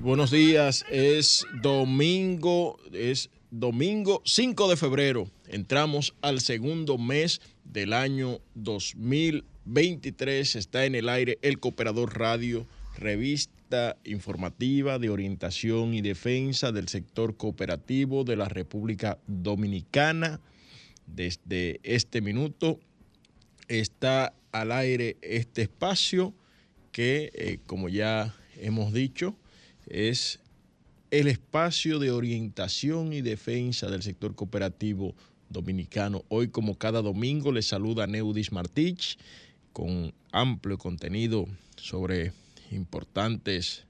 Buenos días. Es domingo, es domingo 5 de febrero. Entramos al segundo mes del año 2023. Está en el aire el Cooperador Radio, revista informativa de orientación y defensa del sector cooperativo de la República Dominicana. Desde este minuto está al aire este espacio que, eh, como ya hemos dicho, es el espacio de orientación y defensa del sector cooperativo dominicano. Hoy, como cada domingo, les saluda Neudis Martich con amplio contenido sobre importantes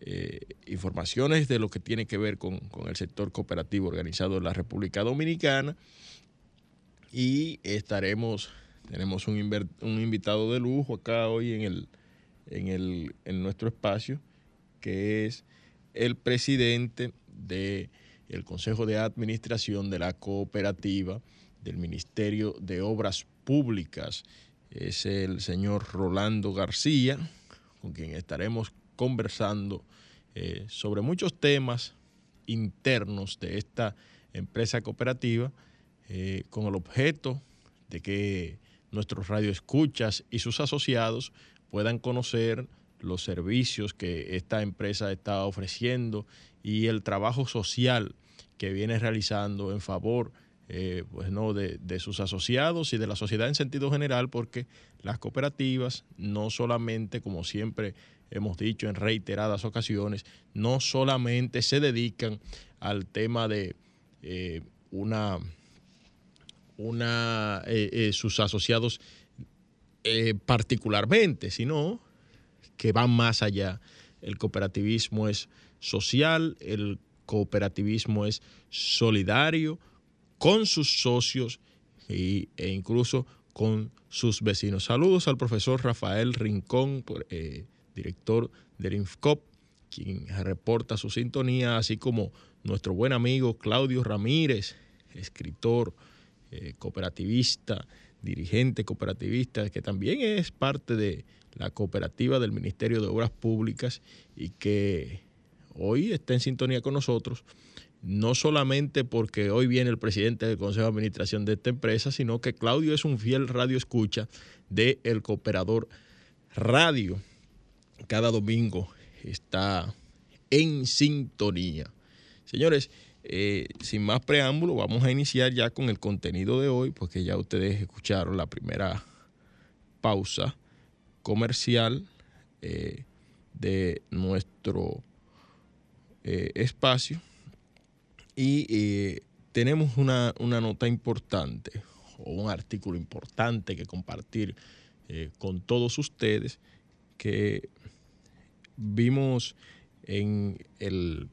eh, informaciones de lo que tiene que ver con, con, el sector cooperativo organizado en la República Dominicana. Y estaremos, tenemos un, un invitado de lujo acá hoy en, el, en, el, en nuestro espacio que es el presidente del el Consejo de Administración de la Cooperativa del Ministerio de Obras Públicas. Es el señor Rolando García, con quien estaremos conversando eh, sobre muchos temas internos de esta empresa cooperativa, eh, con el objeto de que nuestros radioescuchas y sus asociados puedan conocer los servicios que esta empresa está ofreciendo y el trabajo social que viene realizando en favor eh, pues no, de, de, sus asociados y de la sociedad en sentido general, porque las cooperativas no solamente, como siempre hemos dicho en reiteradas ocasiones, no solamente se dedican al tema de eh, una, una eh, eh sus asociados particularmente, sino que van más allá. El cooperativismo es social, el cooperativismo es solidario con sus socios y, e incluso con sus vecinos. Saludos al profesor Rafael Rincón, eh, director del INFCOP, quien reporta su sintonía, así como nuestro buen amigo Claudio Ramírez, escritor, eh, cooperativista, dirigente cooperativista, que también es parte de la cooperativa del Ministerio de Obras Públicas y que hoy está en sintonía con nosotros, no solamente porque hoy viene el presidente del Consejo de Administración de esta empresa, sino que Claudio es un fiel radio escucha de El Cooperador Radio. Cada domingo está en sintonía. Señores, eh, sin más preámbulo, vamos a iniciar ya con el contenido de hoy, porque ya ustedes escucharon la primera pausa comercial eh, de nuestro eh, espacio. Y eh, tenemos una, una, nota importante o un artículo importante que compartir con todos ustedes que vimos en el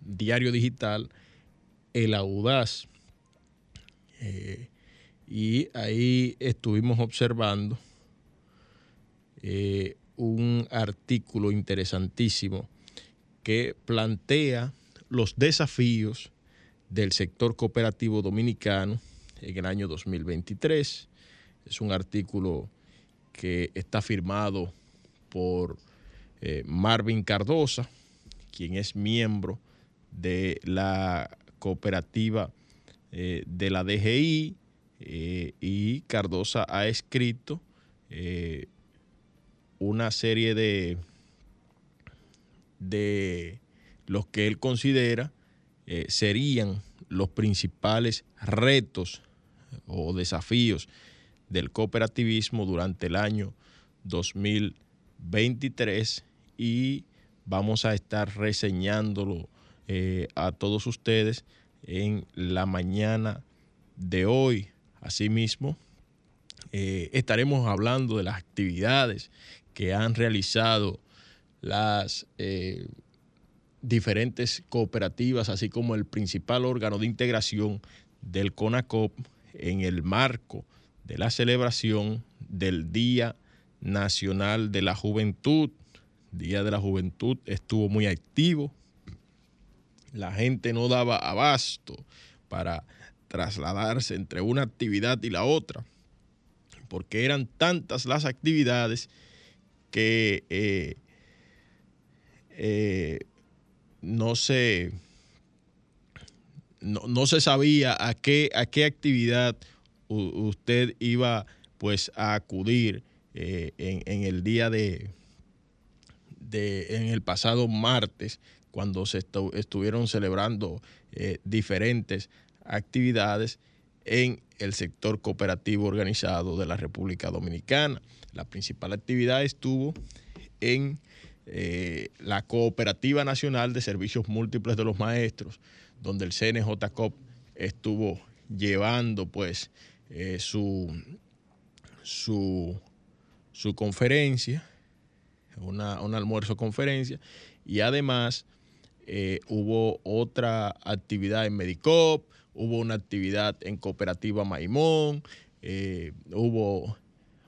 diario digital El Audaz. Y ahí estuvimos observando eh, un artículo interesantísimo que plantea los desafíos del sector cooperativo dominicano en el año 2023. Es un artículo que está firmado por eh, Marvin Cardosa, quien es miembro de la cooperativa eh, de la DGI, y Cardosa ha escrito una serie de, de los que él considera eh, serían los principales retos o desafíos del cooperativismo durante el año 2023 y vamos a estar reseñándolo eh, a todos ustedes en la mañana de hoy. Asimismo, eh, estaremos hablando de las actividades que han realizado las eh, diferentes cooperativas, así como el principal órgano de integración del CONACOP en el marco de la celebración del Día Nacional de la Juventud. Día de la Juventud estuvo muy activo. La gente no daba abasto para trasladarse entre una actividad y la otra, porque eran tantas las actividades que eh, eh, no se no, se sabía a qué, a qué actividad usted iba pues a acudir eh, en, el día de, de, en el pasado martes, cuando se estuvieron celebrando diferentes actividades en el sector cooperativo organizado de la República Dominicana. La principal actividad estuvo en eh, la Cooperativa Nacional de Servicios Múltiples de los Maestros, donde el CNJCOP estuvo llevando pues eh, su, su, su, conferencia, una, un almuerzo conferencia, y además eh, hubo otra actividad en Medicop, hubo una actividad en Cooperativa Maimón, hubo,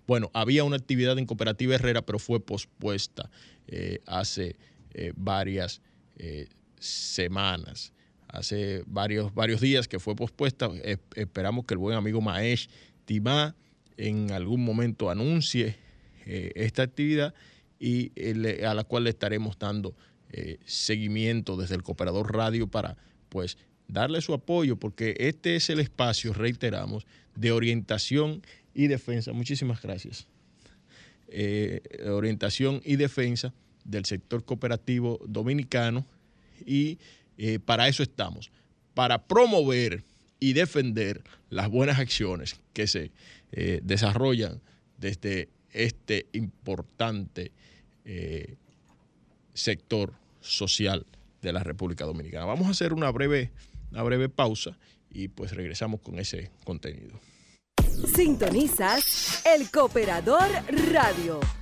bueno, había una actividad en Cooperativa Herrera, pero fue pospuesta eh, hace eh, varias eh, semanas, hace varios, varios días que fue pospuesta. esperamos que el buen amigo Maesh Timá en algún momento anuncie esta actividad y a la cual le estaremos dando seguimiento desde el Cooperador Radio para pues darle su apoyo porque este es el espacio, reiteramos, de orientación y defensa. Muchísimas gracias. Eh, orientación y defensa del sector cooperativo dominicano y eh, para eso estamos, para promover y defender las buenas acciones que se eh, desarrollan desde este importante sector social de la República Dominicana. Vamos a hacer una breve, una breve pausa y pues regresamos con ese contenido. Sintonizas El Cooperador Radio.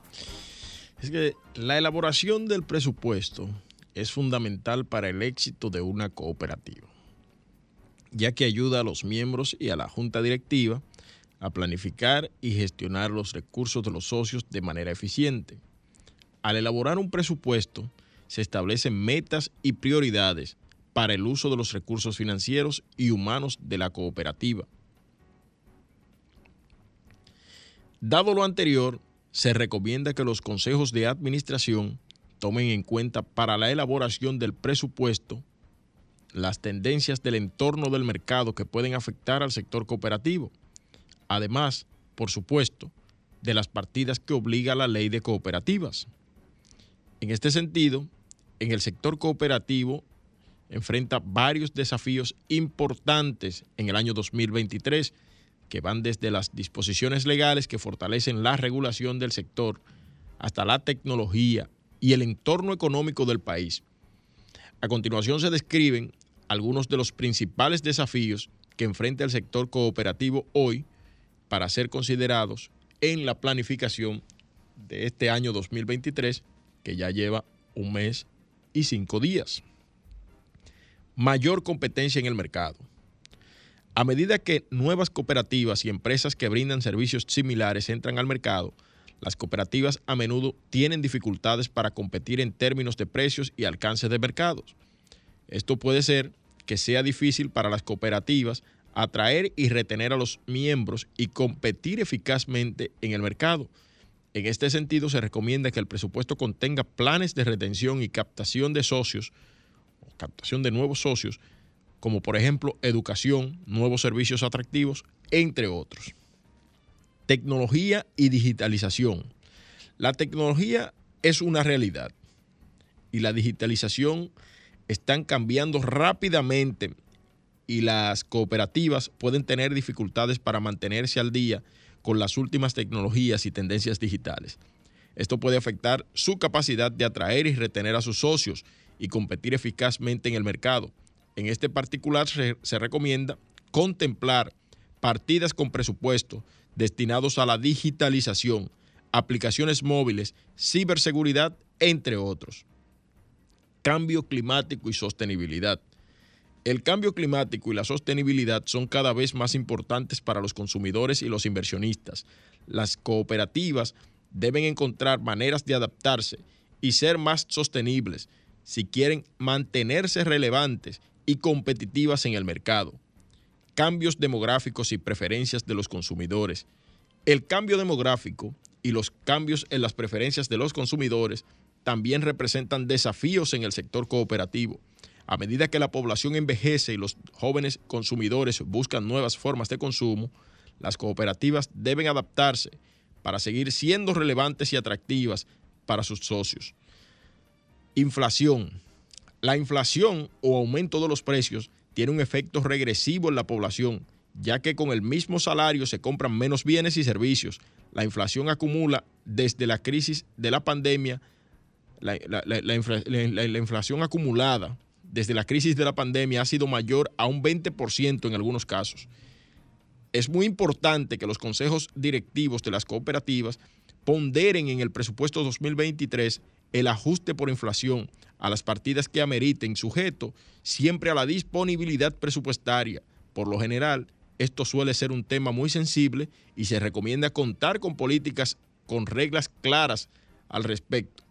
es que la elaboración del presupuesto es fundamental para el éxito de una cooperativa, ya que ayuda a los miembros y a la junta directiva a planificar y gestionar los recursos de los socios de manera eficiente. Al elaborar un presupuesto, se establecen metas y prioridades para el uso de los recursos financieros y humanos de la cooperativa. Dado lo anterior, se recomienda que los consejos de administración tomen en cuenta para la elaboración del presupuesto las tendencias del entorno del mercado que pueden afectar al sector cooperativo. Además, por supuesto, de las partidas que obliga la ley de cooperativas. En este sentido, en el sector cooperativo enfrenta varios desafíos importantes en el año 2023, que van desde las disposiciones legales que fortalecen la regulación del sector hasta la tecnología y el entorno económico del país. A continuación se describen algunos de los principales desafíos que enfrenta el sector cooperativo hoy para ser considerados en la planificación de este año 2023, que ya lleva un mes y cinco días mayor competencia en el mercado. A medida que nuevas cooperativas y empresas que brindan servicios similares entran al mercado, las cooperativas a menudo tienen dificultades para competir en términos de precios y alcance de mercados. Esto puede ser que sea difícil para las cooperativas atraer y retener a los miembros y competir eficazmente en el mercado. En este sentido, se recomienda que el presupuesto contenga planes de retención y captación de socios captación de nuevos socios, como por ejemplo educación, nuevos servicios atractivos, entre otros. Tecnología y digitalización. La tecnología es una realidad y la digitalización están cambiando rápidamente y las cooperativas pueden tener dificultades para mantenerse al día con las últimas tecnologías y tendencias digitales. Esto puede afectar su capacidad de atraer y retener a sus socios y competir eficazmente en el mercado. En este particular se, se recomienda contemplar partidas con presupuesto destinados a la digitalización, aplicaciones móviles, ciberseguridad, entre otros. Cambio climático y sostenibilidad. El cambio climático y la sostenibilidad son cada vez más importantes para los consumidores y los inversionistas. Las cooperativas deben encontrar maneras de adaptarse y ser más sostenibles si quieren mantenerse relevantes y competitivas en el mercado. Cambios demográficos y preferencias de los consumidores. El cambio demográfico y los cambios en las preferencias de los consumidores también representan desafíos en el sector cooperativo. A medida que la población envejece y los jóvenes consumidores buscan nuevas formas de consumo, las cooperativas deben adaptarse para seguir siendo relevantes y atractivas para sus socios. Inflación. La inflación o aumento de los precios tiene un efecto regresivo en la población, ya que con el mismo salario se compran menos bienes y servicios. La inflación acumula desde la crisis de la pandemia, la, inflación acumulada desde la crisis de la pandemia ha sido mayor a un 20% en algunos casos. Es muy importante que los consejos directivos de las cooperativas ponderen en el presupuesto 2023 el ajuste por inflación a las partidas que ameriten, sujeto siempre a la disponibilidad presupuestaria. Por lo general, esto suele ser un tema muy sensible y se recomienda contar con políticas con reglas claras al respecto,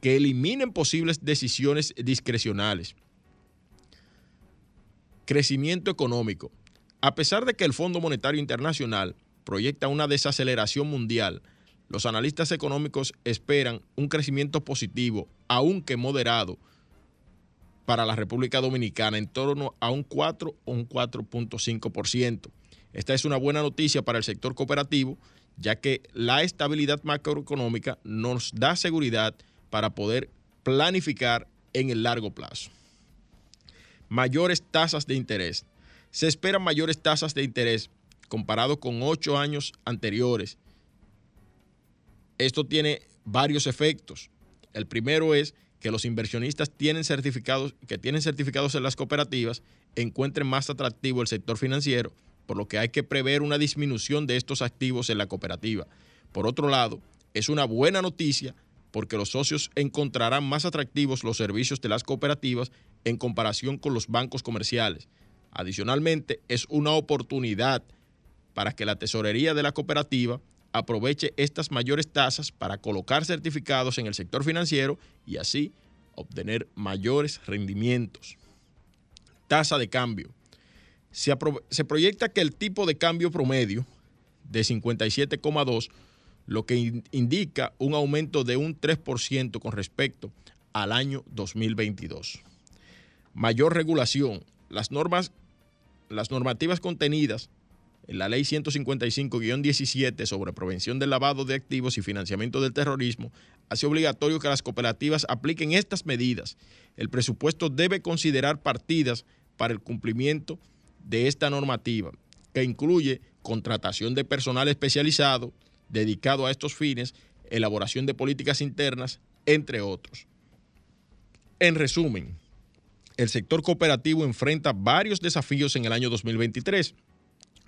que eliminen posibles decisiones discrecionales. Crecimiento económico. A pesar de que el Fondo Monetario Internacional proyecta una desaceleración mundial, los analistas económicos esperan un crecimiento positivo, aunque moderado, para la República Dominicana en torno a un 4 o un 4.5%. Esta es una buena noticia para el sector cooperativo, ya que la estabilidad macroeconómica nos da seguridad para poder planificar en el largo plazo. Mayores tasas de interés. Se esperan mayores tasas de interés comparado con ocho años anteriores esto tiene varios efectos. El primero es que los inversionistas tienen certificados, que tienen certificados en las cooperativas encuentren más atractivo el sector financiero, por lo que hay que prever una disminución de estos activos en la cooperativa. Por otro lado, es una buena noticia porque los socios encontrarán más atractivos los servicios de las cooperativas en comparación con los bancos comerciales. Adicionalmente, es una oportunidad para que la tesorería de la cooperativa aproveche estas mayores tasas para colocar certificados en el sector financiero y así obtener mayores rendimientos. Tasa de cambio. Se, proyecta que el tipo de cambio promedio de 57,2, lo que indica un aumento de un 3% con respecto al año 2022. Mayor regulación. Las normas, las normativas contenidas en la ley 155-17 sobre prevención del lavado de activos y financiamiento del terrorismo, hace obligatorio que las cooperativas apliquen estas medidas. El presupuesto debe considerar partidas para el cumplimiento de esta normativa, que incluye contratación de personal especializado dedicado a estos fines, elaboración de políticas internas, entre otros. En resumen, el sector cooperativo enfrenta varios desafíos en el año 2023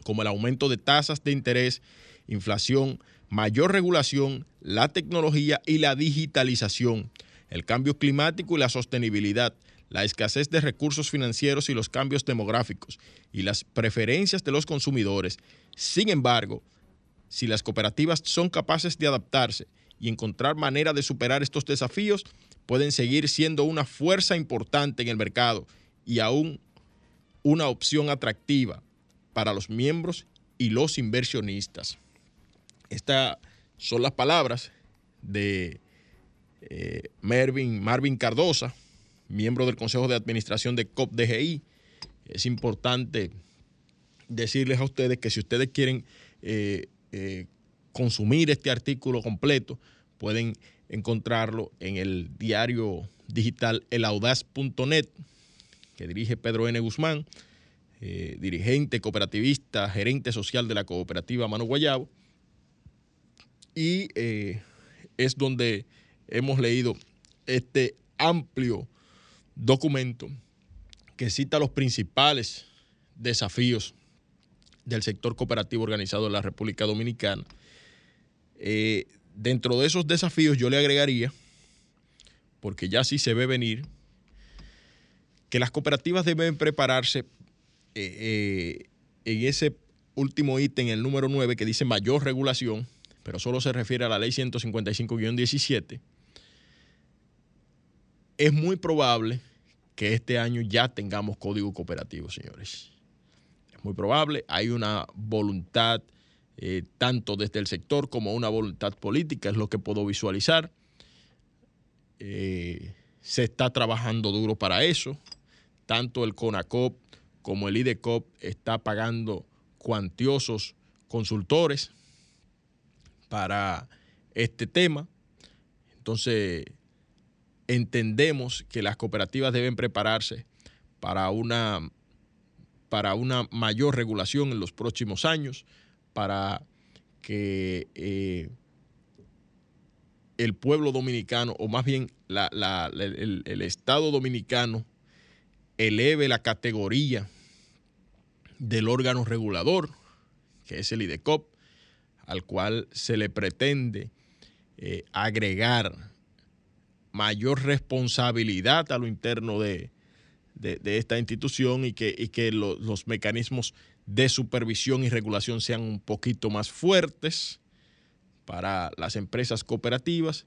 como el aumento de tasas de interés, inflación, mayor regulación, la tecnología y la digitalización, el cambio climático y la sostenibilidad, la escasez de recursos financieros y los cambios demográficos y las preferencias de los consumidores. Sin embargo, si las cooperativas son capaces de adaptarse y encontrar manera de superar estos desafíos, pueden seguir siendo una fuerza importante en el mercado y aún una opción atractiva para los miembros y los inversionistas. Estas son las palabras de eh, Marvin, Cardosa, miembro del Consejo de Administración de COPDGI. Es importante decirles a ustedes que si ustedes quieren eh, eh, consumir este artículo completo, pueden encontrarlo en el diario digital elaudaz.net que dirige Pedro N. Guzmán, eh, dirigente cooperativista, gerente social de la cooperativa Mano Guayabo. Y eh, es donde hemos leído este amplio documento que cita los principales desafíos del sector cooperativo organizado en la República Dominicana. Eh, dentro de esos desafíos yo le agregaría, porque ya sí se ve venir, que las cooperativas deben prepararse eh, eh, en ese último ítem, el número 9, que dice mayor regulación, pero solo se refiere a la ley 155-17, es muy probable que este año ya tengamos código cooperativo, señores. Es muy probable, hay una voluntad eh, tanto desde el sector como una voluntad política, es lo que puedo visualizar. se está trabajando duro para eso tanto el CONACOP como el IDECOP está pagando cuantiosos consultores para este tema. Entonces, entendemos que las cooperativas deben prepararse para una, para una mayor regulación en los próximos años, para que eh, el pueblo dominicano, o más bien el Estado dominicano, eleve la categoría del órgano regulador, que es el IDECOP, al cual se le pretende eh, agregar mayor responsabilidad a lo interno de, esta institución y que, que los mecanismos de supervisión y regulación sean un poquito más fuertes para las empresas cooperativas,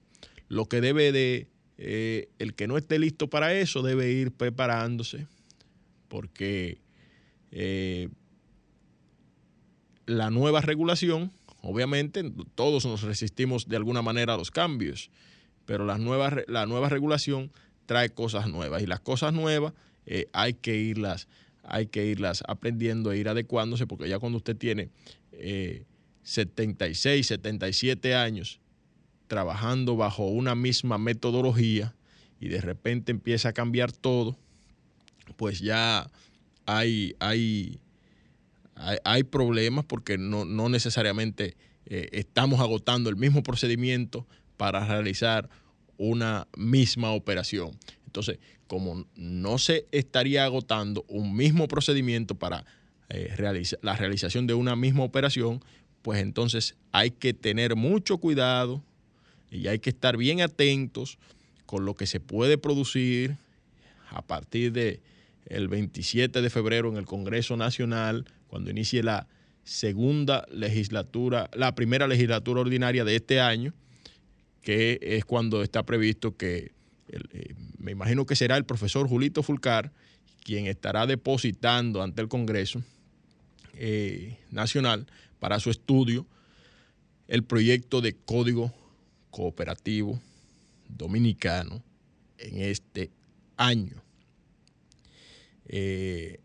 lo que debe de eh, el que no esté listo para eso debe ir preparándose porque eh, la nueva regulación, obviamente todos nos resistimos de alguna manera a los cambios, pero la nueva, la nueva regulación trae cosas nuevas y las cosas nuevas eh, hay que irlas hay que irlas aprendiendo e ir adecuándose porque ya cuando usted tiene 76, 77 años trabajando bajo una misma metodología y de repente empieza a cambiar todo, pues ya hay, hay, hay, problemas porque no, necesariamente eh, estamos agotando el mismo procedimiento para realizar una misma operación. Entonces, como no se estaría agotando un mismo procedimiento para eh, la realización de una misma operación, pues entonces hay que tener mucho cuidado y hay que estar bien atentos con lo que se puede producir a partir de el 27 de febrero en el Congreso Nacional, cuando inicie la segunda legislatura, la primera legislatura ordinaria de este año, que es cuando está previsto que, eh, me imagino que será el profesor Julito Fulcar quien estará depositando ante el Congreso eh, Nacional para su estudio el proyecto de código cooperativo dominicano en este año. Eh,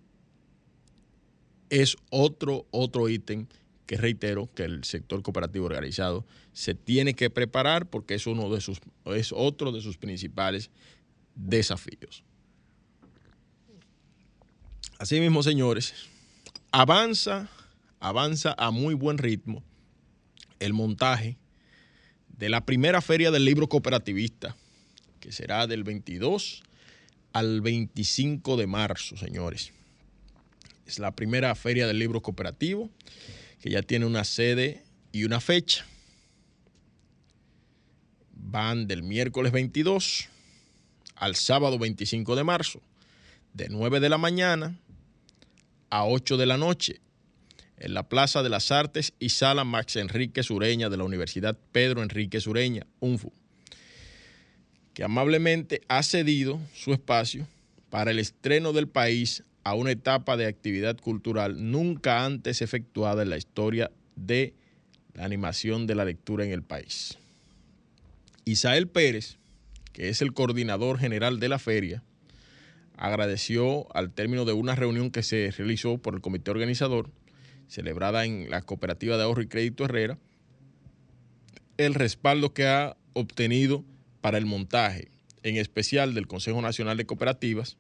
es otro, otro ítem que reitero que el sector cooperativo organizado se tiene que preparar porque es, uno de sus, es otro de sus principales desafíos. Asimismo, señores, avanza, avanza a muy buen ritmo el montaje de la primera feria del libro cooperativista, que será del 22 al 25 de marzo, señores. Es la primera feria del libro cooperativo, que ya tiene una sede y una fecha. Van del miércoles 22 al sábado 25 de marzo, de 9 de la mañana a 8 de la noche en la Plaza de las Artes y Sala Max Enrique Sureña de la Universidad Pedro Enrique Sureña, UNFU, que amablemente ha cedido su espacio para el estreno del país a una etapa de actividad cultural nunca antes efectuada en la historia de la animación de la lectura en el país. Isael Pérez, que es el coordinador general de la feria, agradeció al término de una reunión que se realizó por el comité organizador celebrada en la Cooperativa de Ahorro y Crédito Herrera, el respaldo que ha obtenido para el montaje, en especial del Consejo Nacional de Cooperativas,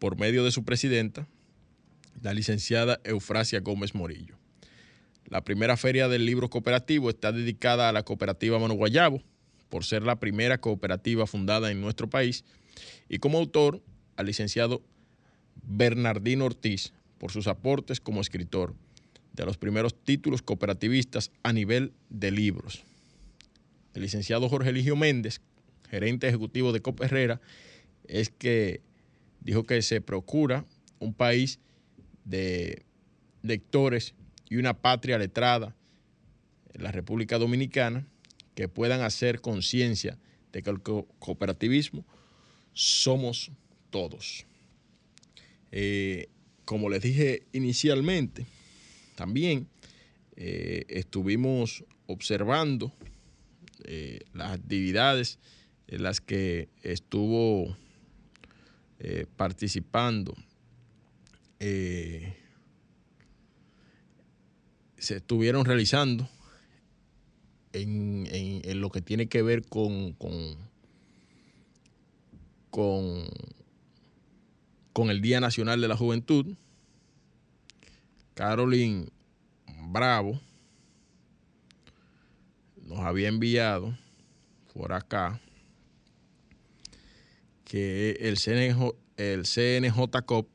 por medio de su presidenta, la licenciada Eufrasia Gómez Morillo. La primera feria del libro cooperativo está dedicada a la cooperativa Mano Guayabo, por ser la primera cooperativa fundada en nuestro país, y como autor al licenciado Bernardino Ortiz, por sus aportes como escritor de los primeros títulos cooperativistas a nivel de libros. El licenciado Jorge Eligio Méndez, gerente ejecutivo de Cop Herrera, es que dijo que se procura un país de lectores y una patria letrada la República Dominicana que puedan hacer conciencia de que el cooperativismo somos todos. Eh, como les dije inicialmente, también eh, estuvimos observando eh, las actividades en las que estuvo participando se estuvieron realizando en, lo que tiene que ver con, con, con, el Día Nacional de la Juventud. Caroline Bravo nos había enviado por acá que el CNJ, el CNJCOP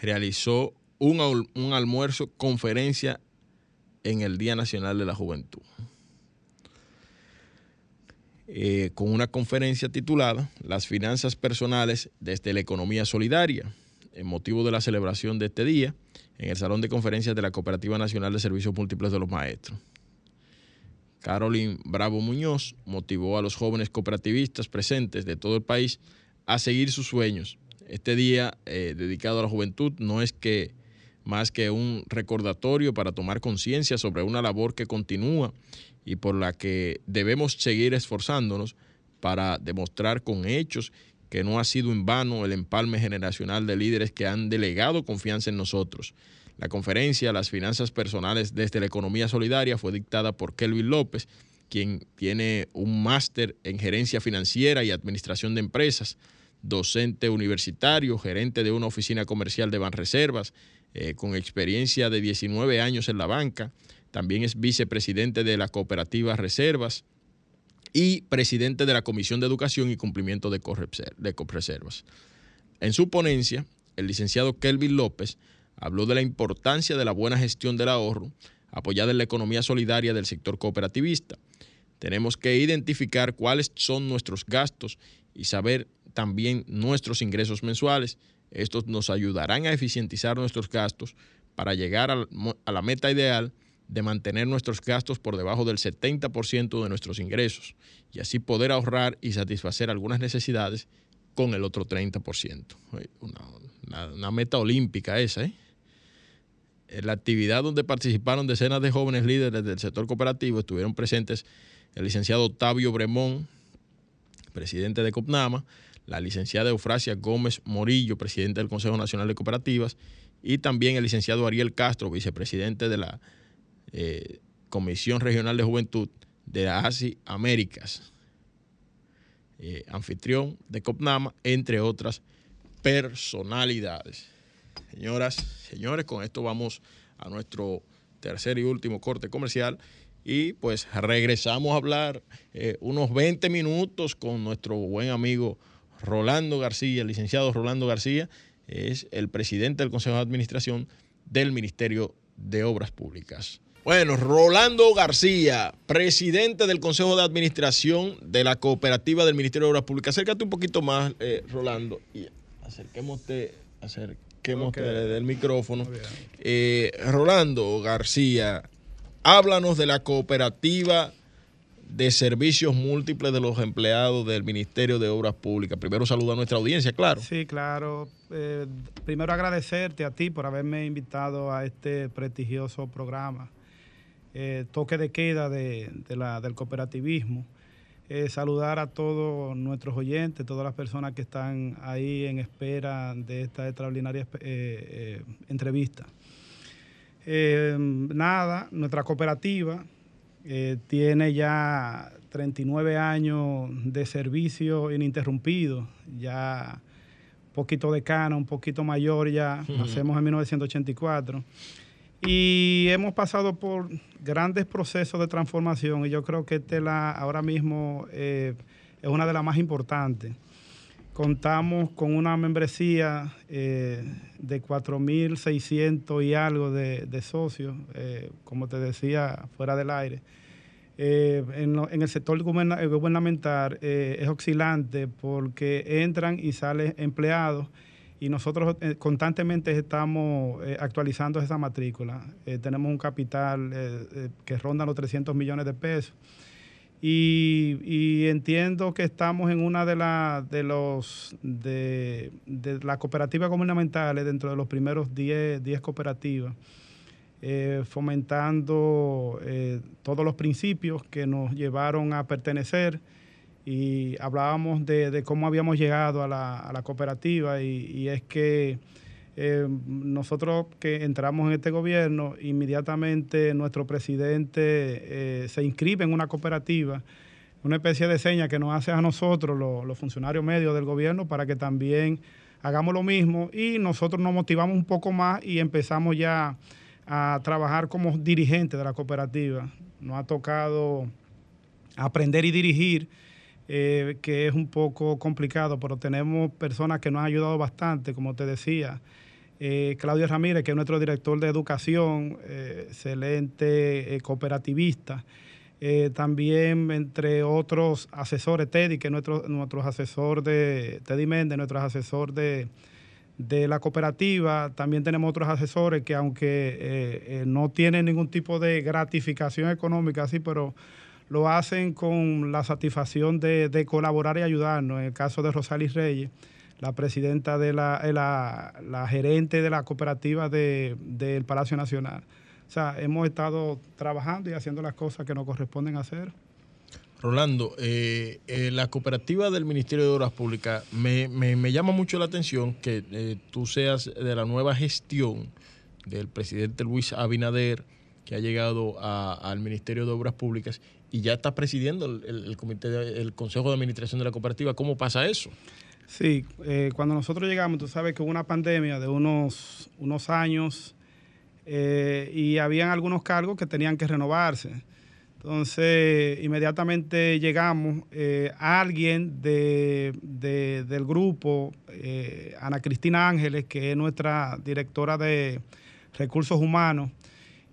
realizó un, un almuerzo conferencia en el Día Nacional de la Juventud. Eh, con una conferencia titulada Las finanzas personales desde la economía solidaria, en motivo de la celebración de este día en el Salón de Conferencias de la Cooperativa Nacional de Servicios Múltiples de los Maestros. Carolyn Bravo Muñoz motivó a los jóvenes cooperativistas presentes de todo el país a seguir sus sueños. Este día eh, dedicado a la juventud no es que más que un recordatorio para tomar conciencia sobre una labor que continúa y por la que debemos seguir esforzándonos para demostrar con hechos que no ha sido en vano el empalme generacional de líderes que han delegado confianza en nosotros. La conferencia Las finanzas personales desde la economía solidaria fue dictada por Kelvin López, quien tiene un máster en gerencia financiera y administración de empresas, docente universitario, gerente de una oficina comercial de Banreservas, eh, con experiencia de 19 años en la banca, también es vicepresidente de la cooperativa Reservas y presidente de la Comisión de Educación y Cumplimiento de Copreservas. En su ponencia, el licenciado Kelvin López habló de la importancia de la buena gestión del ahorro apoyada en la economía solidaria del sector cooperativista. Tenemos que identificar cuáles son nuestros gastos y saber también nuestros ingresos mensuales. Estos nos ayudarán a eficientizar nuestros gastos para llegar a la meta ideal de mantener nuestros gastos por debajo del 70% de nuestros ingresos y así poder ahorrar y satisfacer algunas necesidades con el otro 30%. Una, meta olímpica esa. ¿eh? En la actividad donde participaron decenas de jóvenes líderes del sector cooperativo estuvieron presentes el licenciado Octavio Bremón, presidente de COPNAMA, la licenciada Eufrasia Gómez Morillo, presidente del Consejo Nacional de Cooperativas, y también el licenciado Ariel Castro, vicepresidente de la eh, Comisión Regional de Juventud de la ASI Américas, eh, anfitrión de COPNAMA, entre otras personalidades. Señoras, señores, con esto vamos a nuestro tercer y último corte comercial y pues regresamos a hablar eh, unos 20 minutos con nuestro buen amigo Rolando García, el licenciado Rolando García, es el presidente del Consejo de Administración del Ministerio de Obras Públicas. Bueno, Rolando García, presidente del Consejo de Administración de la Cooperativa del Ministerio de Obras Públicas. Acércate un poquito más, eh, Rolando, y acerquémoste, acerquémoste del micrófono. Eh, Rolando García, háblanos de la cooperativa de servicios múltiples de los empleados del Ministerio de Obras Públicas. Primero saluda a nuestra audiencia, claro. Sí, claro. Eh, primero agradecerte a ti por haberme invitado a este prestigioso programa. Eh, toque de queda de, la, del cooperativismo. Eh, saludar a todos nuestros oyentes, todas las personas que están ahí en espera de esta extraordinaria eh, entrevista. nada, nuestra cooperativa tiene ya 39 años de servicio ininterrumpido, ya un poquito decano, un poquito mayor ya, hacemos en 1984. Y hemos pasado por grandes procesos de transformación y yo creo que esta la, ahora mismo eh, es una de las más importantes. Contamos con una membresía eh, de 4.600 y algo de, socios, eh, como te decía, fuera del aire. en, el sector gubernamental es oscilante porque entran y salen empleados y nosotros eh, constantemente estamos eh, actualizando esa matrícula. Eh, tenemos un capital que ronda los 300 millones de pesos. Y, entiendo que estamos en una de, las de los de, las cooperativas gubernamentales dentro de los primeros 10, 10 cooperativas, fomentando todos los principios que nos llevaron a pertenecer y hablábamos de, cómo habíamos llegado a la, cooperativa y, es que eh, nosotros que entramos en este gobierno, inmediatamente nuestro presidente eh, se inscribe en una cooperativa, una especie de seña que nos hace a nosotros, los, funcionarios medios del gobierno, para que también hagamos lo mismo y nosotros nos motivamos un poco más y empezamos ya a trabajar como dirigentes de la cooperativa. Nos ha tocado aprender y dirigir eh, que es un poco complicado, pero tenemos personas que nos han ayudado bastante, como te decía. Eh, Claudio Ramírez, que es nuestro director de educación, eh, excelente cooperativista. también entre otros asesores, Teddy, que es nuestro, nuestro asesor de, Teddy Méndez, nuestro asesor de, de la cooperativa. También tenemos otros asesores que aunque no tienen ningún tipo de gratificación económica, así, pero lo hacen con la satisfacción de, colaborar y ayudarnos. En el caso de Rosalis Reyes, la presidenta de la, eh, la, gerente de la cooperativa del Palacio Nacional. O sea, hemos estado trabajando y haciendo las cosas que nos corresponden hacer. Rolando, eh, eh, la cooperativa del Ministerio de Obras Públicas, me, llama mucho la atención que tú seas de la nueva gestión del presidente Luis Abinader, que ha llegado al Ministerio de Obras Públicas y ya está presidiendo el, comité, el Consejo de Administración de la Cooperativa. ¿Cómo pasa eso? Sí, eh, cuando nosotros llegamos, tú sabes que hubo una pandemia de unos, unos años eh, y habían algunos cargos que tenían que renovarse. Entonces, inmediatamente llegamos, eh, alguien de, del grupo, Ana Cristina Ángeles, que es nuestra directora de recursos humanos,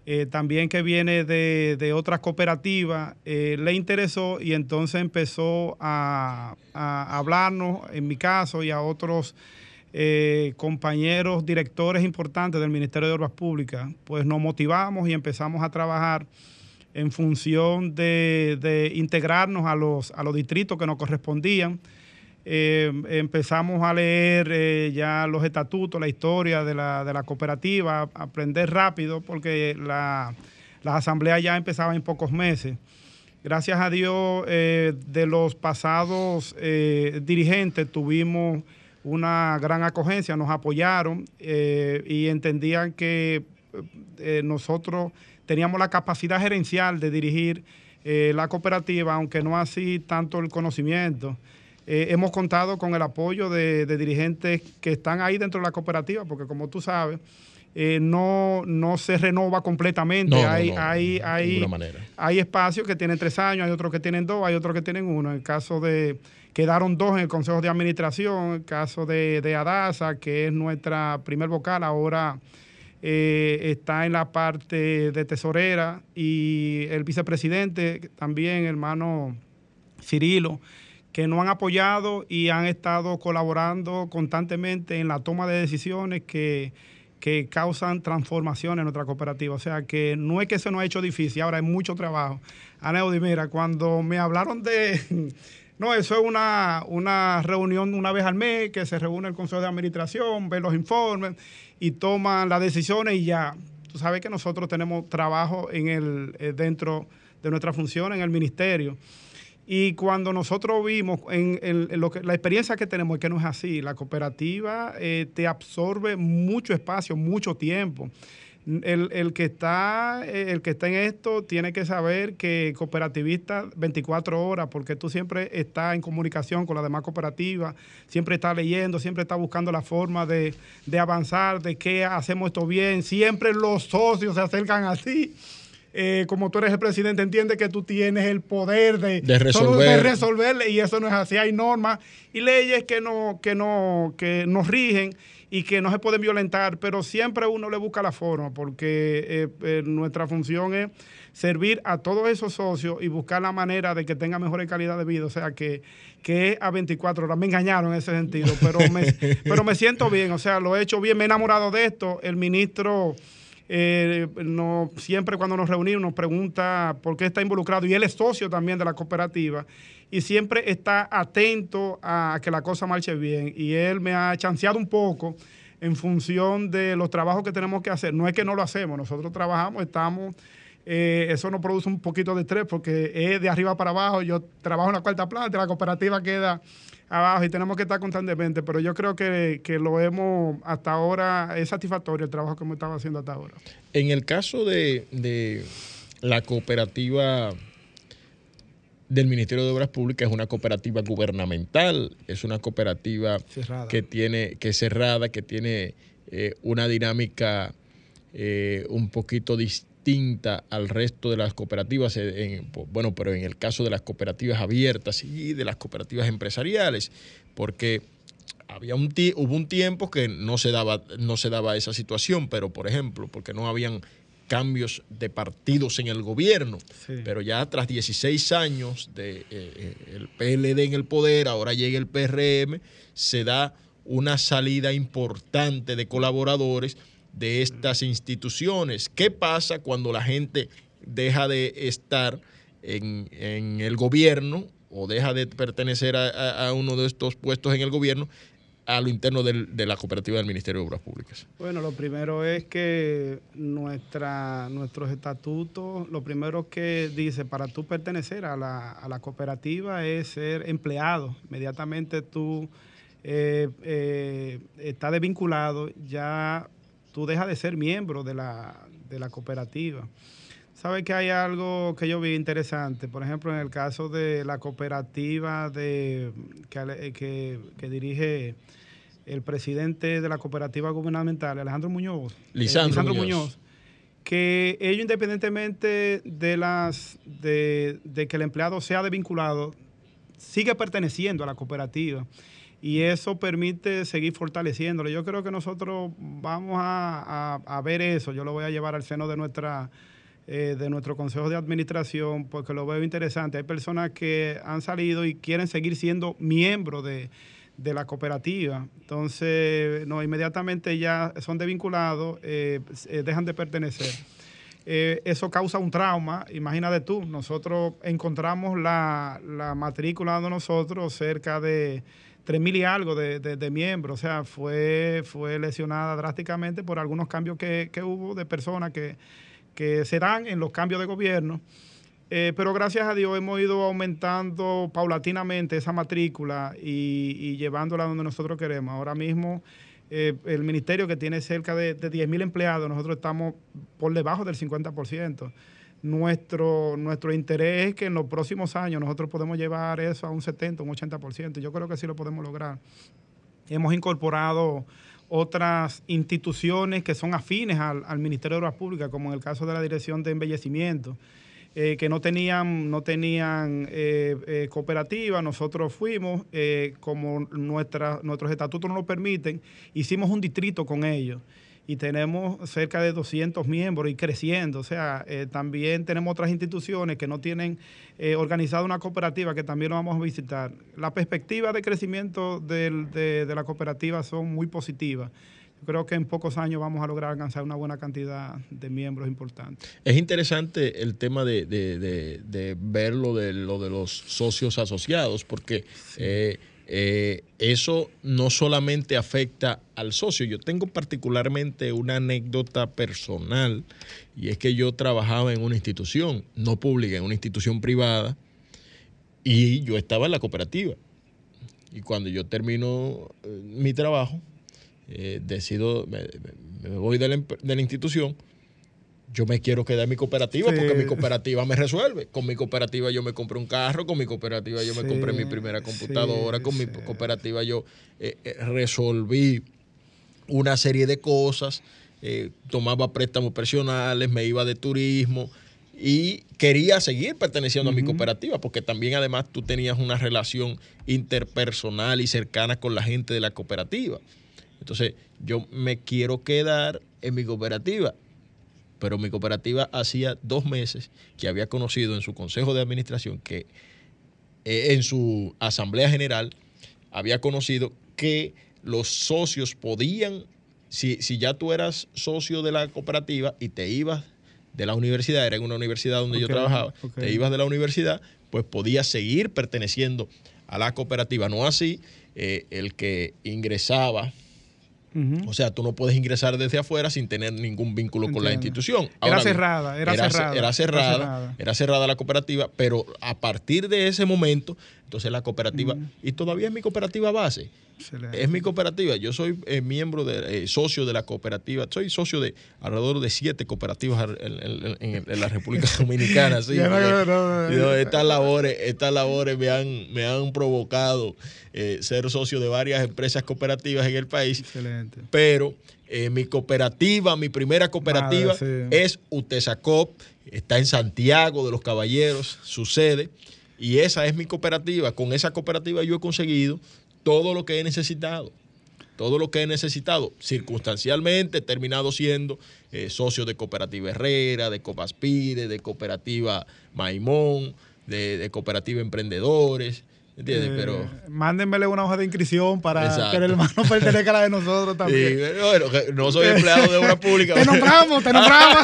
eh, también que viene de, otras cooperativas, eh, le interesó y entonces empezó a, hablarnos, en mi caso, y a otros eh, compañeros directores importantes del Ministerio de Obras Públicas, pues nos motivamos y empezamos a trabajar en función de, de integrarnos a los, a los distritos que nos correspondían eh, empezamos a leer eh, ya los estatutos, la historia de la, de la cooperativa, aprender rápido porque la, las asambleas ya empezaban en pocos meses. Gracias a Dios, eh, de los pasados dirigentes tuvimos una gran acogencia, nos apoyaron y entendían que nosotros teníamos la capacidad gerencial de dirigir la cooperativa, aunque no así tanto el conocimiento. Eh, hemos contado con el apoyo de, dirigentes que están ahí dentro de la cooperativa, porque como tú sabes, eh, no, no se renova completamente. hay, hay, hay, hay espacios que tienen tres años, hay otros que tienen dos, hay otros que tienen uno. En el caso de, quedaron dos en el Consejo de Administración, en el caso de, de Adasa, que es nuestra primer vocal, ahora eh, está en la parte de tesorera, y el vicepresidente también, hermano Cirilo que nos han apoyado y han estado colaborando constantemente en la toma de decisiones que, causan transformación en nuestra cooperativa. O sea que no es que se nos ha hecho difícil, ahora hay mucho trabajo. Aneudi, mira, cuando me hablaron de... No, eso es una, una reunión una vez al mes que se reúne el Consejo de Administración, ve los informes y toman las decisiones y ya. Tú sabes que nosotros tenemos trabajo en el, eh, dentro de nuestra función en el ministerio. Y cuando nosotros vimos en, lo que, la experiencia que tenemos es que no es así. La cooperativa eh, te absorbe mucho espacio, mucho tiempo. el, que está, el que está en esto tiene que saber que cooperativista 24 horas, porque tú siempre estás en comunicación con las demás cooperativas, siempre estás leyendo, siempre estás buscando la forma de, avanzar, de que hacemos esto bien, siempre los socios se acercan a ti. Eh, como tú eres el presidente, entiende que tú tienes el poder de, de resolver. y eso no es así. Hay normas y leyes que no, que no, que nos rigen y que no se pueden violentar, pero siempre uno le busca la forma, porque eh, eh, nuestra función es servir a todos esos socios y buscar la manera de que tengan mejor calidad de vida, o sea, que, que a 24 horas. Me engañaron en ese sentido, pero me, pero me siento bien, o sea, lo he hecho bien, me he enamorado de esto. El ministro... Eh, no, siempre cuando nos reunimos nos pregunta por qué está involucrado y él es socio también de la cooperativa y siempre está atento a que la cosa marche bien. Y él me ha chanceado un poco en función de los trabajos que tenemos que hacer. No es que no lo hacemos, nosotros trabajamos, estamos... Eh, eso nos produce un poquito de estrés porque es de arriba para abajo. Yo trabajo en la cuarta planta, la cooperativa queda abajo y tenemos que estar constantemente, pero yo creo que, lo hemos, hasta ahora, es satisfactorio el trabajo que hemos estado haciendo hasta ahora. En el caso de, de la cooperativa del Ministerio de Obras Públicas es una cooperativa gubernamental, es una cooperativa que tiene que es cerrada, que tiene eh, una dinámica eh, un poquito distinta al resto de las cooperativas, eh, bueno, pero en el caso de las cooperativas abiertas y de las cooperativas empresariales, porque había un hubo un tiempo que no se daba no se daba esa situación, pero por ejemplo, porque no habían cambios de partidos en el gobierno, pero ya tras 16 años de eh, eh, el PLD en el poder, ahora llega el PRM, se da una salida importante de colaboradores de estas instituciones. ¿Qué pasa cuando la gente deja de estar en, el gobierno o deja de pertenecer a, uno de estos puestos en el gobierno a lo interno de la cooperativa del Ministerio de Obras Públicas? Bueno, lo primero es que nuestra, nuestros estatutos, lo primero que dice, para tú pertenecer a la, a la cooperativa es ser empleado. Inmediatamente tú eh, eh, estás desvinculado, ya tú dejas de ser miembro de la, de la cooperativa. Sabe que hay algo que yo vi interesante, por ejemplo, en el caso de la cooperativa de, que, que, dirige el presidente de la cooperativa gubernamental, Alejandro Muñoz. Eh, Lisandro, Muñoz. Que ellos, independientemente de, las, de, que el empleado sea desvinculado, sigue perteneciendo a la cooperativa y eso permite seguir fortaleciéndolo. Yo creo que nosotros vamos a, a, ver eso, yo lo voy a llevar al seno de nuestra eh, de nuestro consejo de administración, porque lo veo interesante. Hay personas que han salido y quieren seguir siendo miembros de, la cooperativa. Entonces, no, inmediatamente ya son desvinculados, eh, eh, dejan de pertenecer. eso causa un trauma, imagínate tú, nosotros encontramos la, matrícula de nosotros cerca de 3.000 y algo de, miembros, o sea, fue, fue lesionada drásticamente por algunos cambios que, que hubo de personas que que se dan en los cambios de gobierno. Eh, pero gracias a Dios hemos ido aumentando paulatinamente esa matrícula y, llevándola donde nosotros queremos. Ahora mismo eh, el ministerio que tiene cerca de, de 10.000 empleados, nosotros estamos por debajo del 50%. Nuestro, nuestro interés es que en los próximos años nosotros podemos llevar eso a un 70, un 80%. Yo creo que sí lo podemos lograr. Hemos incorporado otras instituciones que son afines al, Ministerio de Obras Públicas, como en el caso de la Dirección de Embellecimiento, eh, que no tenían, no tenían eh, eh, cooperativa, nosotros fuimos, como nuestra, nuestros estatutos no lo permiten, hicimos un distrito con ellos y tenemos cerca de 200 miembros y creciendo. O sea, eh, también tenemos otras instituciones que no tienen eh, organizada una cooperativa que también lo vamos a visitar. La perspectiva de crecimiento de, la cooperativa son muy positivas. Creo que en pocos años vamos a lograr alcanzar una buena cantidad de miembros importantes. Es interesante el tema de, de, ver lo de, lo de los socios asociados, porque eh, eh, eso no solamente afecta al socio. Yo tengo particularmente una anécdota personal y es que yo trabajaba en una institución, no pública, en una institución privada y yo estaba en la cooperativa. Y cuando yo termino eh, mi trabajo, eh, decido, me voy de la, institución, yo me quiero quedar en mi cooperativa porque mi cooperativa me resuelve. Con mi cooperativa yo me compré un carro, con mi cooperativa yo me compré mi primera computadora, con mi cooperativa yo eh, eh, resolví una serie de cosas, eh, tomaba préstamos personales, me iba de turismo y quería seguir perteneciendo a mi cooperativa, porque también además tú tenías una relación interpersonal y cercana con la gente de la cooperativa. Entonces, yo me quiero quedar en mi cooperativa, pero mi cooperativa hacía dos meses que había conocido en su consejo de administración que eh, en su asamblea general había conocido que los socios podían, si, si ya tú eras socio de la cooperativa y te ibas de la universidad, era en una universidad donde yo trabajaba, te ibas de la universidad, pues podías seguir perteneciendo a la cooperativa. No así eh, el que ingresaba. O sea, tú no puedes ingresar desde afuera sin tener ningún vínculo con la institución. era, cerrada, era, cerrada, era, cerrada, era cerrada, la cooperativa, pero a partir de ese momento, entonces la cooperativa, y todavía es mi cooperativa base, es mi cooperativa. Yo soy eh, miembro de eh, socio de la cooperativa. Soy socio de alrededor de siete cooperativas en, la República Dominicana. estas labores, estas labores me han, me han provocado eh, ser socio de varias empresas cooperativas en el país. Excelente. Pero mi cooperativa, mi primera cooperativa es UTESACOP. Está en Santiago de los Caballeros, su sede. Y esa es mi cooperativa. Con esa cooperativa yo he conseguido todo lo que he necesitado. Todo lo que he necesitado. Circunstancialmente he terminado siendo eh, socio de Cooperativa Herrera, de Copaspire, de Cooperativa Maimón, de, de Cooperativa Emprendedores. ¿Entiendes? Eh, Pero. Mándenmele una hoja de inscripción para que el hermano pertenezca a la de nosotros también. Sí, bueno, no soy empleado de obra pública. te nombramos, te nombramos.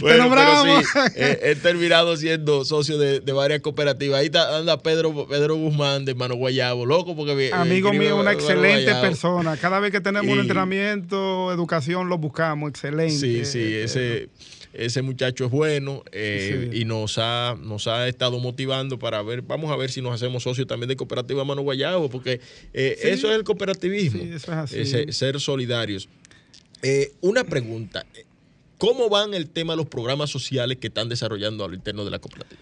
te nombramos. Pero sí, he, terminado siendo socio de, varias cooperativas. Ahí anda Pedro, Pedro Guzmán de Mano Guayabo, loco, porque. Eh, Amigo mío, una excelente persona. Cada vez que tenemos un entrenamiento, educación, lo buscamos. Excelente. Sí, sí, ese ese muchacho es bueno eh, y nos ha, nos ha estado motivando para ver, vamos a ver si nos hacemos socios también de Cooperativa Mano Guayabo, porque eh, eso es el cooperativismo, ser solidarios. Eh, una pregunta, ¿cómo van el tema de los programas sociales que están desarrollando al interno de la cooperativa?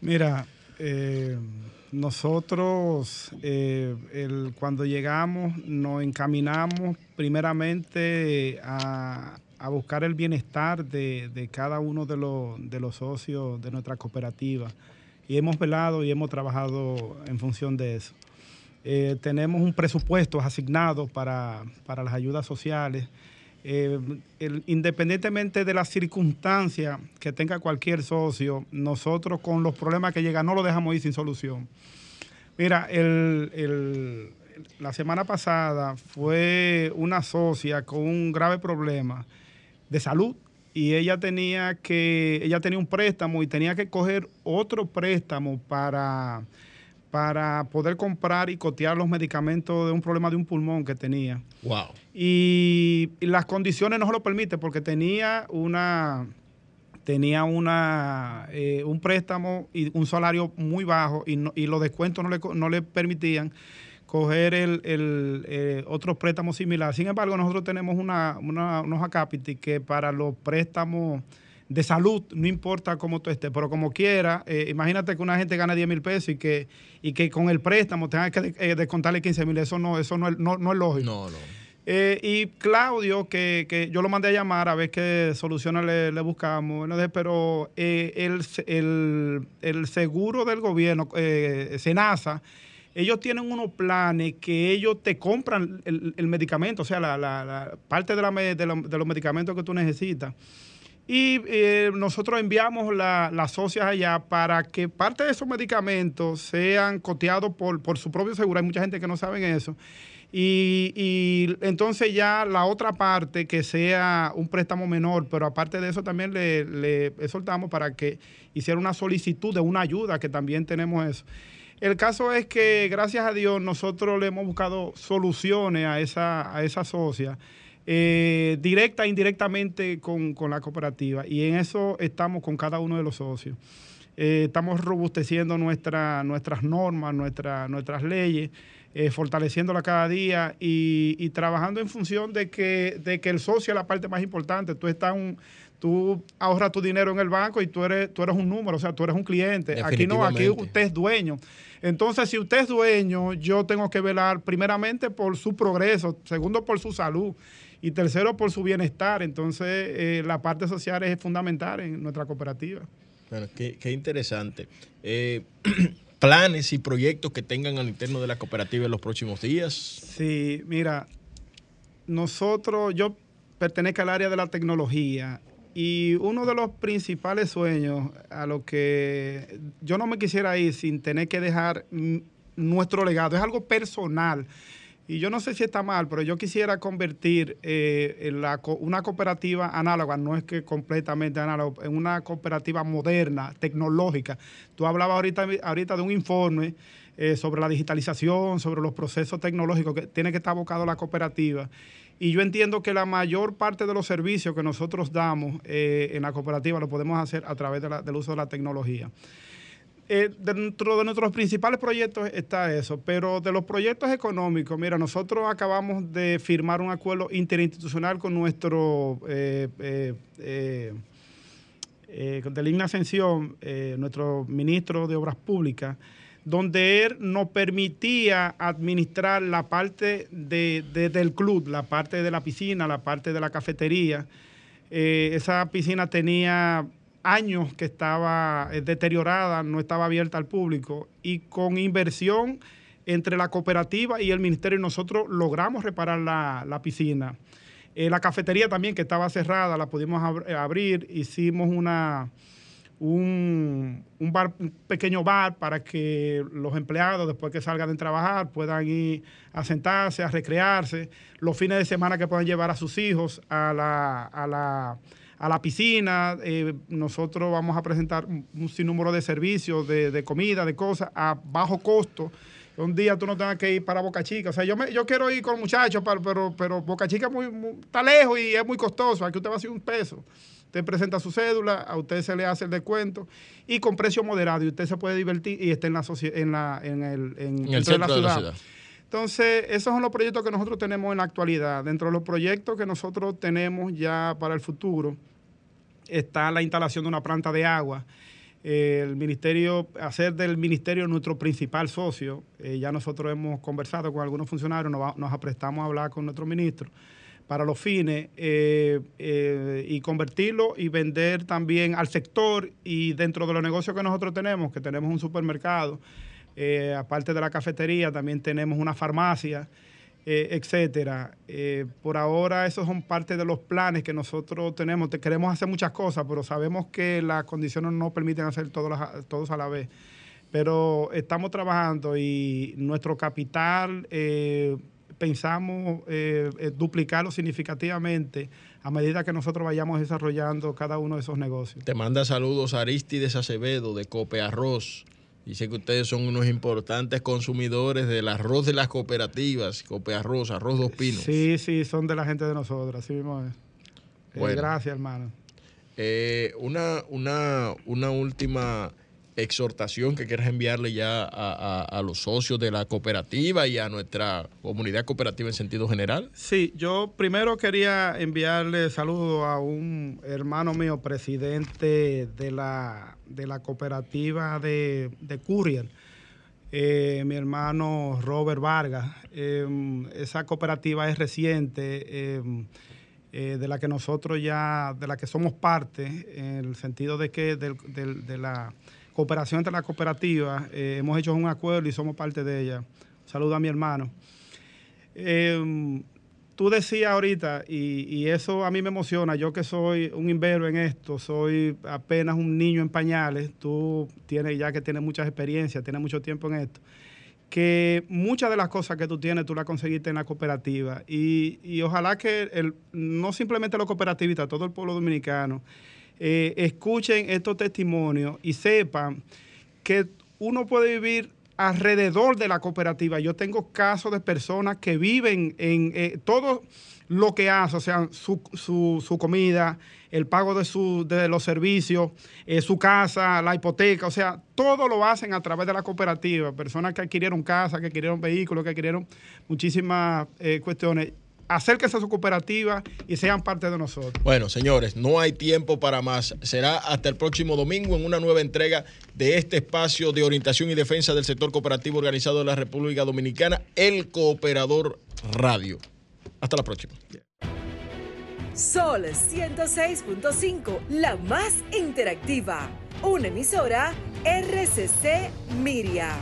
Mira, nosotros cuando llegamos nos encaminamos primeramente a, a buscar el bienestar de, cada uno de los, de los socios de nuestra cooperativa. Y hemos velado y hemos trabajado en función de eso. Eh, tenemos un presupuesto asignado para, las ayudas sociales. Eh, independientemente de las circunstancias que tenga cualquier socio, nosotros con los problemas que llegan no lo dejamos ir sin solución. Mira, la semana pasada fue una socia con un grave problema de salud y ella tenía que ella tenía un préstamo y tenía que coger otro préstamo para para poder comprar y cotear los medicamentos de un problema de un pulmón que tenía. Wow. Y, las condiciones no se lo permiten porque tenía una tenía una eh, un préstamo y un salario muy bajo y, y los descuentos no le, no le permitían coger el, el eh, otros préstamos similares. Sin embargo, nosotros tenemos una, una, unos acápites que para los préstamos de salud, no importa cómo tú estés, pero como quiera, eh, imagínate que una gente gana 10 mil pesos y que, y que con el préstamo tenga que eh, descontarle 15 mil, eso no, eso no, es, no, es lógico. No, no. y Claudio, que, que, yo lo mandé a llamar a ver qué soluciones le, buscamos, pero el, el, el, seguro del gobierno, SENASA, ellos tienen unos planes que ellos te compran el, medicamento, o sea, la, parte de, de, los medicamentos que tú necesitas. Y eh, nosotros enviamos las socias allá para que parte de esos medicamentos sean coteados por, por su propio seguro. Hay mucha gente que no sabe eso. Y, entonces ya la otra parte que sea un préstamo menor, pero aparte de eso también le, le soltamos para que hiciera una solicitud de una ayuda, que también tenemos eso. El caso es que, gracias a Dios, nosotros le hemos buscado soluciones a esa, a esa socia, eh, directa e indirectamente con, la cooperativa, y en eso estamos con cada uno de los socios. Eh, estamos robusteciendo nuestra, nuestras normas, nuestras leyes. eh, fortaleciéndola cada día y, trabajando en función de que, de que el socio es la parte más importante. Tú estás un, tú ahorras tu dinero en el banco y tú eres, tú eres un número, o sea, tú eres un cliente. Aquí no, aquí usted es dueño. Entonces, si usted es dueño, yo tengo que velar primeramente por su progreso, segundo por su salud y tercero por su bienestar. Entonces, eh, la parte social es fundamental en nuestra cooperativa. Bueno, qué, interesante. Eh, ¿Planes y proyectos que tengan al interno de la cooperativa en los próximos días? Sí, mira, nosotros, yo pertenezco al área de la tecnología y uno de los principales sueños a lo que yo no me quisiera ir sin tener que dejar nuestro legado, es algo personal. Y yo no sé si está mal, pero yo quisiera convertir eh, una cooperativa análoga, no es que completamente análoga, en una cooperativa moderna, tecnológica. Tú hablabas ahorita, ahorita de un informe eh, sobre la digitalización, sobre los procesos tecnológicos que tiene que estar abocado la cooperativa. Y yo entiendo que la mayor parte de los servicios que nosotros damos eh, en la cooperativa lo podemos hacer a través del uso de la tecnología. Eh, dentro de nuestros principales proyectos está eso, pero de los proyectos económicos, mira, nosotros acabamos de firmar un acuerdo interinstitucional con nuestro eh, eh, de Ligna Ascensión, nuestro ministro de Obras Públicas, donde él nos permitía administrar la parte de, del club, la parte de la piscina, la parte de la cafetería. Eh, esa piscina tenía años que estaba eh, deteriorada, no estaba abierta al público y con inversión entre la cooperativa y el ministerio nosotros logramos reparar la, piscina. Eh, la cafetería también que estaba cerrada la pudimos abrir, hicimos una un, bar, un pequeño bar para que los empleados, después que salgan de trabajar, puedan ir a sentarse, a recrearse. Los fines de semana que puedan llevar a sus hijos a la, a la, a la piscina. Eh, nosotros vamos a presentar un, sinnúmero de servicios, de, comida, de cosas a bajo costo un día tú no tengas que ir para Boca Chica. O sea, yo, me, yo quiero ir con muchachos, pero, pero, Boca Chica muy, está lejos y es muy costoso. Aquí usted va a hacer un peso. Usted presenta su cédula, a usted se le hace el descuento y con precio moderado y usted se puede divertir y está en la, en la, en el, en, el centro de la, ciudad. Entonces, esos son los proyectos que nosotros tenemos en la actualidad. Dentro de los proyectos que nosotros tenemos ya para el futuro está la instalación de una planta de agua. el ministerio, hacer del ministerio nuestro principal socio. Eh, ya nosotros hemos conversado con algunos funcionarios, nos, nos aprestamos a hablar con nuestro ministro para los fines eh, eh, y convertirlo y vender también al sector y dentro de los negocios que nosotros tenemos, que tenemos un supermercado, eh, aparte de la cafetería, también tenemos una farmacia, etcétera. por ahora esos son parte de los planes que nosotros tenemos. queremos hacer muchas cosas, pero sabemos que las condiciones no permiten hacer todos, todos a la vez. Pero estamos trabajando y nuestro capital pensamos eh, eh, duplicarlo significativamente a medida que nosotros vayamos desarrollando cada uno de esos negocios. Te manda saludos Aristides Acevedo de Cope Arroz. Dice que ustedes son unos importantes consumidores del arroz de las cooperativas, Cope Arroz, Arroz Dos Pinos. Sí, sí, son de la gente de nosotros, así mismo es. Eh, gracias, hermano. una, una, una última exhortación que quieras enviarle ya a, los socios de la cooperativa y a nuestra comunidad cooperativa en sentido general? Sí, yo primero quería enviarle saludos a un hermano mío, presidente de la, de la cooperativa de, de Courier, eh, mi hermano Robert Vargas. Em, esa cooperativa es reciente. Em, eh, de la que nosotros ya, de la que somos parte, en el sentido de que de la cooperación entre las cooperativas. Eh, hemos hecho un acuerdo y somos parte de ella. Saludo a mi hermano. Em, tú decías ahorita, y, eso a mí me emociona, yo que soy un invero en esto, soy apenas un niño en pañales, tú tienes ya que tienes muchas experiencias, tienes mucho tiempo en esto, que muchas de las cosas que tú tienes tú las conseguiste en la cooperativa. Y, ojalá que el, no simplemente los cooperativistas, todo el pueblo dominicano, eh, escuchen estos testimonios y sepan que uno puede vivir alrededor de la cooperativa. Yo tengo casos de personas que viven en eh, todo lo que hace, o sea, su, su, comida, el pago de, su, de los servicios, eh, su casa, la hipoteca, o sea, todo lo hacen a través de la cooperativa. Personas que adquirieron casa, que adquirieron vehículos, que adquirieron muchísimas cuestiones acérquense a su cooperativa y sean parte de nosotros. Bueno, señores, no hay tiempo para más. Será hasta el próximo domingo en una nueva entrega de este espacio de orientación y defensa del sector cooperativo organizado de la República Dominicana, el Cooperador Radio. Hasta la próxima. Sol 106.5, la más interactiva. Una emisora RCC Miria.